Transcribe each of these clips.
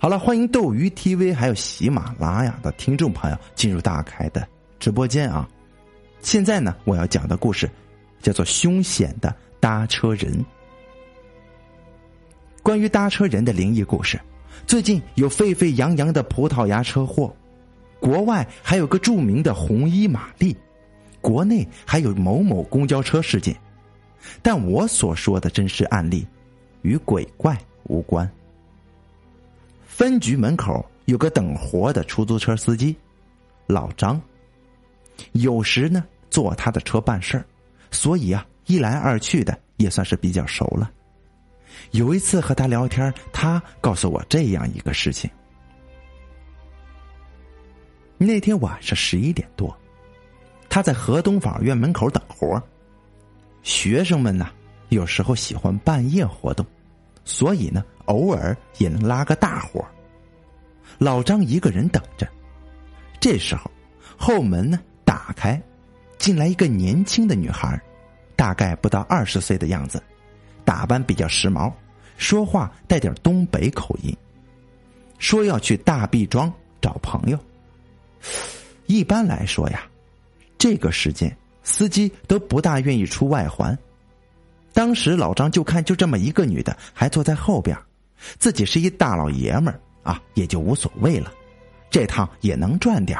好了，欢迎斗鱼 TV 还有喜马拉雅的听众朋友进入大凯的直播间啊！现在呢，我要讲的故事叫做《凶险的搭车人》。关于搭车人的灵异故事，最近有沸沸扬扬的葡萄牙车祸，国外还有个著名的红衣玛丽，国内还有某某公交车事件，但我所说的真实案例与鬼怪无关。分局门口有个等活的出租车司机，老张。有时呢坐他的车办事儿，所以啊一来二去的也算是比较熟了。有一次和他聊天，他告诉我这样一个事情：那天晚上十一点多，他在河东法院门口等活学生们呢有时候喜欢半夜活动，所以呢。偶尔也能拉个大活老张一个人等着。这时候，后门呢打开，进来一个年轻的女孩，大概不到二十岁的样子，打扮比较时髦，说话带点东北口音，说要去大毕庄找朋友。一般来说呀，这个时间司机都不大愿意出外环。当时老张就看就这么一个女的，还坐在后边。自己是一大老爷们儿啊，也就无所谓了，这趟也能赚点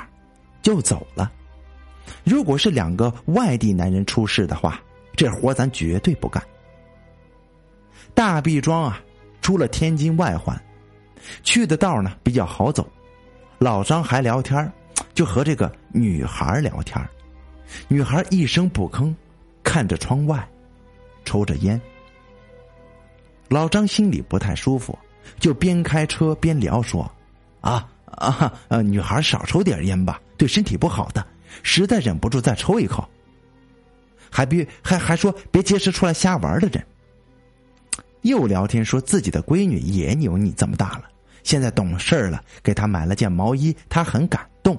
就走了。如果是两个外地男人出事的话，这活咱绝对不干。大毕庄啊，出了天津外环，去的道呢比较好走。老张还聊天，就和这个女孩聊天，女孩一声不吭，看着窗外，抽着烟。老张心里不太舒服，就边开车边聊说：“啊啊，呃，女孩少抽点烟吧，对身体不好的。实在忍不住再抽一口，还别还还说别结识出来瞎玩的人。”又聊天说自己的闺女也有你这么大了，现在懂事了，给她买了件毛衣，她很感动。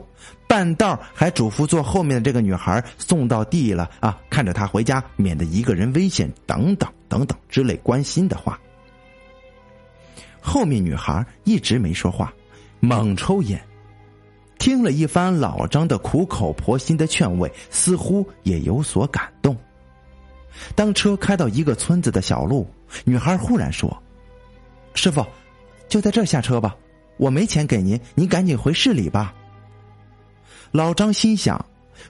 半道还嘱咐坐后面的这个女孩送到地了啊，看着她回家，免得一个人危险等等。等等之类关心的话，后面女孩一直没说话，猛抽烟，听了一番老张的苦口婆心的劝慰，似乎也有所感动。当车开到一个村子的小路，女孩忽然说：“师傅，就在这下车吧，我没钱给您，您赶紧回市里吧。”老张心想，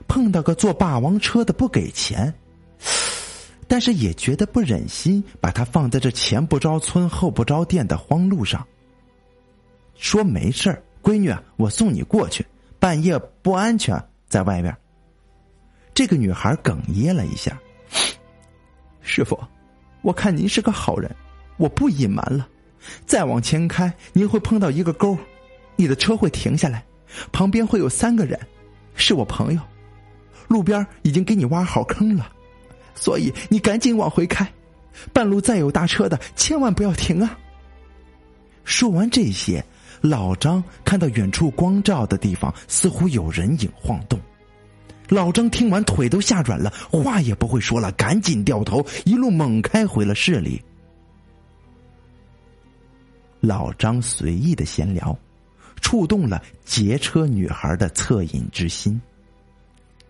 碰到个坐霸王车的不给钱。但是也觉得不忍心把他放在这前不着村后不着店的荒路上。说没事闺女，我送你过去，半夜不安全，在外面。这个女孩哽咽了一下。师傅，我看您是个好人，我不隐瞒了。再往前开，您会碰到一个沟，你的车会停下来，旁边会有三个人，是我朋友，路边已经给你挖好坑了。所以你赶紧往回开，半路再有大车的，千万不要停啊！说完这些，老张看到远处光照的地方似乎有人影晃动。老张听完腿都吓软了，话也不会说了，赶紧掉头，一路猛开回了市里。老张随意的闲聊，触动了劫车女孩的恻隐之心。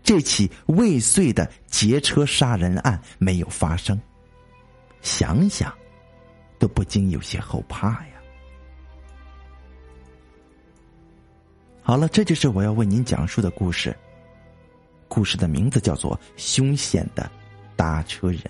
这起未遂的劫车杀人案没有发生，想想都不禁有些后怕呀。好了，这就是我要为您讲述的故事。故事的名字叫做《凶险的搭车人》。